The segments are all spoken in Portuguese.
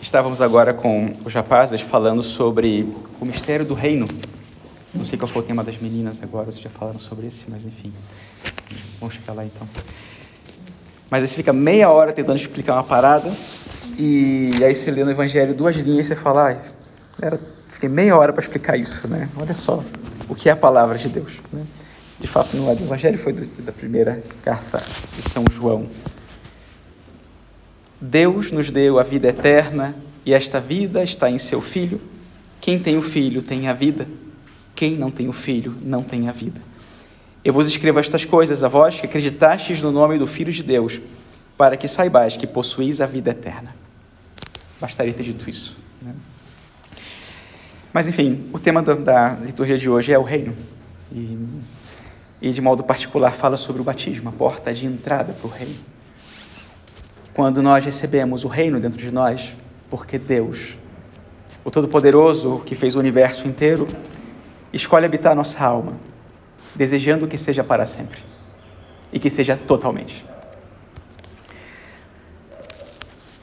Estávamos agora com os rapazes falando sobre o mistério do reino. Não sei qual foi o tema das meninas agora, vocês já falaram sobre esse, mas enfim. Vamos chegar lá então. Mas aí você fica meia hora tentando explicar uma parada, e aí você lê no Evangelho duas linhas e você fala, ah, era, fiquei meia hora para explicar isso, né? Olha só o que é a palavra de Deus. Né? De fato, não é do Evangelho, foi do, da primeira carta de São João. Deus nos deu a vida eterna e esta vida está em seu Filho. Quem tem o Filho tem a vida. Quem não tem o Filho não tem a vida. Eu vos escrevo estas coisas a vós que acreditastes no nome do Filho de Deus, para que saibais que possuís a vida eterna. Bastaria ter dito isso. Né? Mas, enfim, o tema da liturgia de hoje é o reino. E, e, de modo particular, fala sobre o batismo, a porta de entrada para o reino quando nós recebemos o reino dentro de nós, porque Deus, o Todo-Poderoso que fez o universo inteiro, escolhe habitar nossa alma, desejando que seja para sempre e que seja totalmente.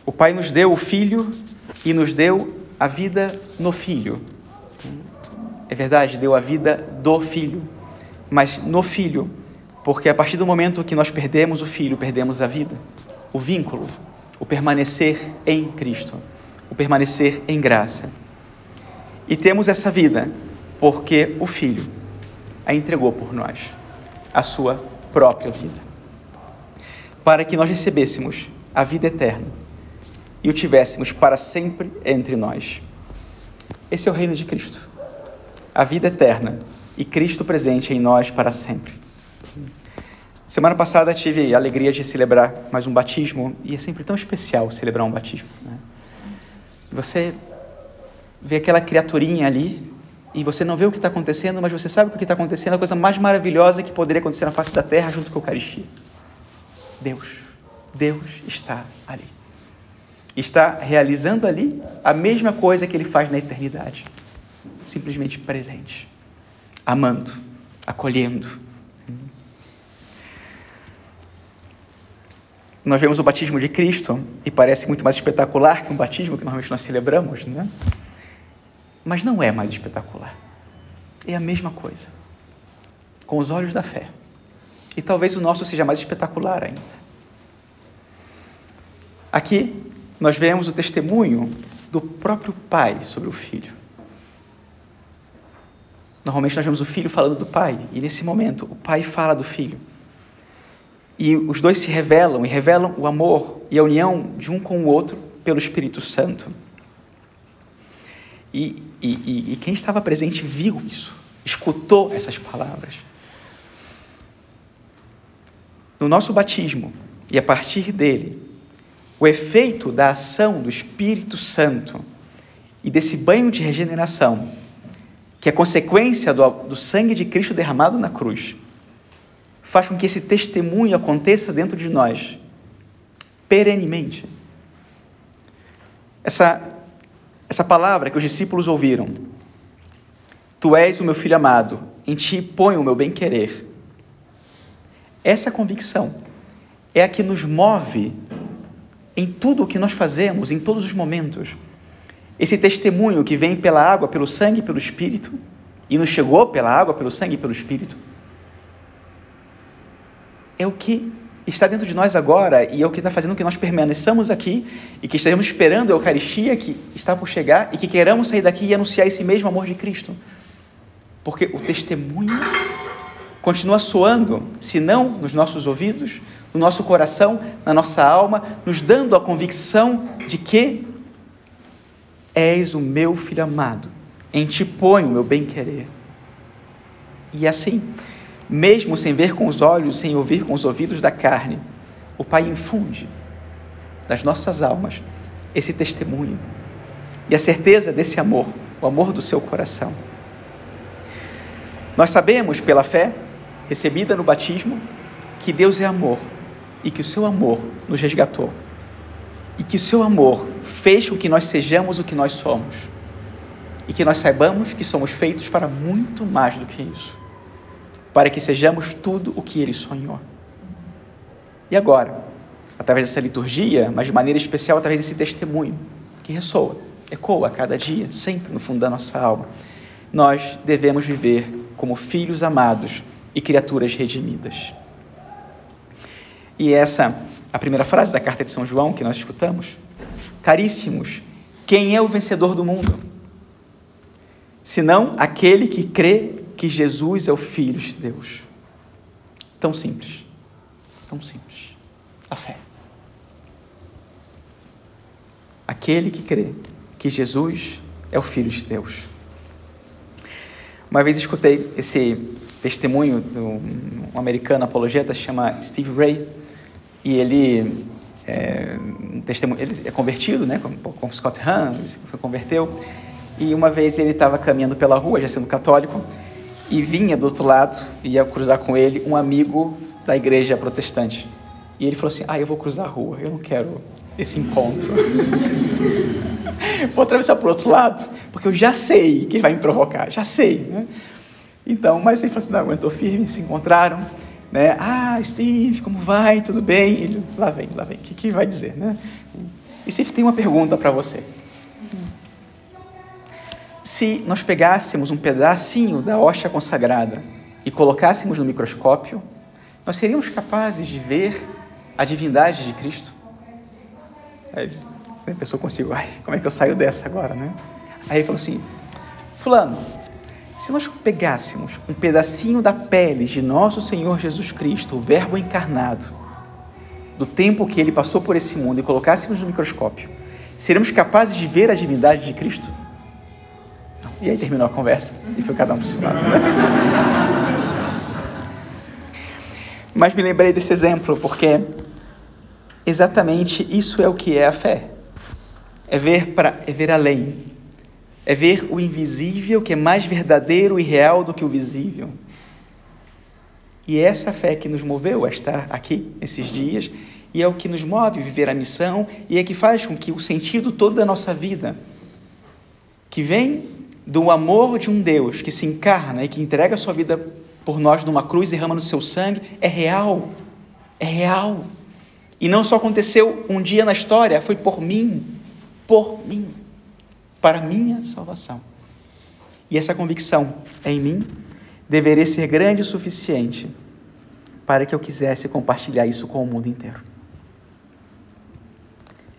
O Pai nos deu o Filho e nos deu a vida no Filho. É verdade, deu a vida do Filho, mas no Filho, porque a partir do momento que nós perdemos o Filho, perdemos a vida o vínculo, o permanecer em Cristo, o permanecer em graça. E temos essa vida porque o Filho a entregou por nós, a sua própria vida, para que nós recebêssemos a vida eterna e o tivéssemos para sempre entre nós. Esse é o reino de Cristo, a vida eterna e Cristo presente em nós para sempre. Semana passada tive a alegria de celebrar mais um batismo e é sempre tão especial celebrar um batismo. Né? Você vê aquela criaturinha ali e você não vê o que está acontecendo, mas você sabe que o que está acontecendo é a coisa mais maravilhosa que poderia acontecer na face da terra junto com a Eucaristia. Deus, Deus está ali. Está realizando ali a mesma coisa que ele faz na eternidade. Simplesmente presente, amando, acolhendo, Nós vemos o batismo de Cristo e parece muito mais espetacular que um batismo que normalmente nós celebramos, né? Mas não é mais espetacular. É a mesma coisa. Com os olhos da fé. E talvez o nosso seja mais espetacular ainda. Aqui nós vemos o testemunho do próprio pai sobre o filho. Normalmente nós vemos o filho falando do pai, e nesse momento o pai fala do filho. E os dois se revelam e revelam o amor e a união de um com o outro pelo Espírito Santo. E, e, e quem estava presente viu isso, escutou essas palavras. No nosso batismo, e a partir dele, o efeito da ação do Espírito Santo e desse banho de regeneração, que é consequência do, do sangue de Cristo derramado na cruz, faz com que esse testemunho aconteça dentro de nós, perenemente. Essa, essa palavra que os discípulos ouviram, Tu és o meu filho amado, em ti ponho o meu bem-querer. Essa convicção é a que nos move em tudo o que nós fazemos, em todos os momentos. Esse testemunho que vem pela água, pelo sangue e pelo Espírito, e nos chegou pela água, pelo sangue e pelo Espírito, é o que está dentro de nós agora e é o que está fazendo que nós permaneçamos aqui e que estejamos esperando a Eucaristia que está por chegar e que queiramos sair daqui e anunciar esse mesmo amor de Cristo. Porque o testemunho continua soando, se não nos nossos ouvidos, no nosso coração, na nossa alma, nos dando a convicção de que és o meu filho amado, em ti ponho o meu bem-querer. E assim, mesmo sem ver com os olhos, sem ouvir com os ouvidos da carne, o Pai infunde nas nossas almas esse testemunho e a certeza desse amor, o amor do seu coração. Nós sabemos pela fé, recebida no batismo, que Deus é amor e que o seu amor nos resgatou e que o seu amor fez com que nós sejamos o que nós somos e que nós saibamos que somos feitos para muito mais do que isso para que sejamos tudo o que ele sonhou. E agora, através dessa liturgia, mas de maneira especial através desse testemunho, que ressoa, ecoa a cada dia, sempre no fundo da nossa alma. Nós devemos viver como filhos amados e criaturas redimidas. E essa, a primeira frase da carta de São João que nós escutamos. Caríssimos, quem é o vencedor do mundo? Senão aquele que crê que Jesus é o Filho de Deus. Tão simples. Tão simples. A fé. Aquele que crê que Jesus é o Filho de Deus. Uma vez escutei esse testemunho de um americano apologeta, se chama Steve Ray, e ele é, ele é convertido, né, com Scott Hahn, se converteu, e uma vez ele estava caminhando pela rua, já sendo católico, e vinha do outro lado, ia cruzar com ele um amigo da igreja protestante. E ele falou assim: Ah, eu vou cruzar a rua, eu não quero esse encontro. vou atravessar para o outro lado, porque eu já sei que ele vai me provocar, já sei. Né? Então, mas ele falou assim: Não, aguentou firme, se encontraram. Né? Ah, Steve, como vai? Tudo bem? Ele, lá vem, lá vem, o que, que vai dizer? Né? E Steve tem uma pergunta para você se nós pegássemos um pedacinho da hoxa consagrada e colocássemos no microscópio, nós seríamos capazes de ver a divindade de Cristo? Aí a pessoa consigo, ai, como é que eu saio dessa agora, né? Aí ele falou assim, fulano, se nós pegássemos um pedacinho da pele de nosso Senhor Jesus Cristo, o verbo encarnado, do tempo que ele passou por esse mundo e colocássemos no microscópio, seríamos capazes de ver a divindade de Cristo? E aí terminou a conversa e foi cada um para o seu lado. Mas me lembrei desse exemplo porque exatamente isso é o que é a fé. É ver para é ver além. É ver o invisível que é mais verdadeiro e real do que o visível. E é essa fé que nos moveu a estar aqui esses dias e é o que nos move a viver a missão e é que faz com que o sentido todo da nossa vida que vem do amor de um Deus que se encarna e que entrega a sua vida por nós numa cruz, derrama no seu sangue, é real. É real. E não só aconteceu um dia na história, foi por mim, por mim, para minha salvação. E essa convicção em mim deveria ser grande o suficiente para que eu quisesse compartilhar isso com o mundo inteiro.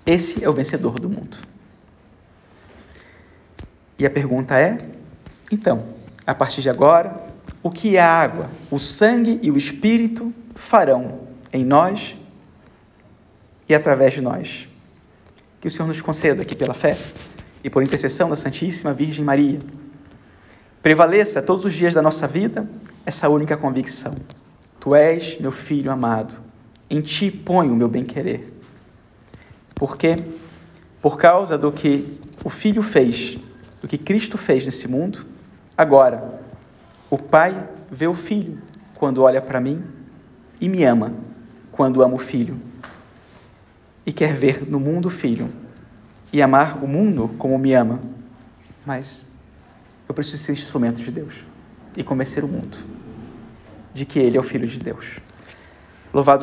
Esse é o vencedor do mundo. E a pergunta é: então, a partir de agora, o que a água, o sangue e o espírito farão em nós e através de nós? Que o Senhor nos conceda aqui pela fé e por intercessão da Santíssima Virgem Maria. Prevaleça todos os dias da nossa vida essa única convicção: Tu és meu filho amado, em ti ponho o meu bem-querer. Porque, por causa do que o filho fez do que Cristo fez nesse mundo. Agora, o Pai vê o Filho quando olha para mim e me ama quando ama o Filho. E quer ver no mundo o Filho e amar o mundo como me ama. Mas eu preciso ser instrumento de Deus e convencer o mundo de que Ele é o Filho de Deus. Louvado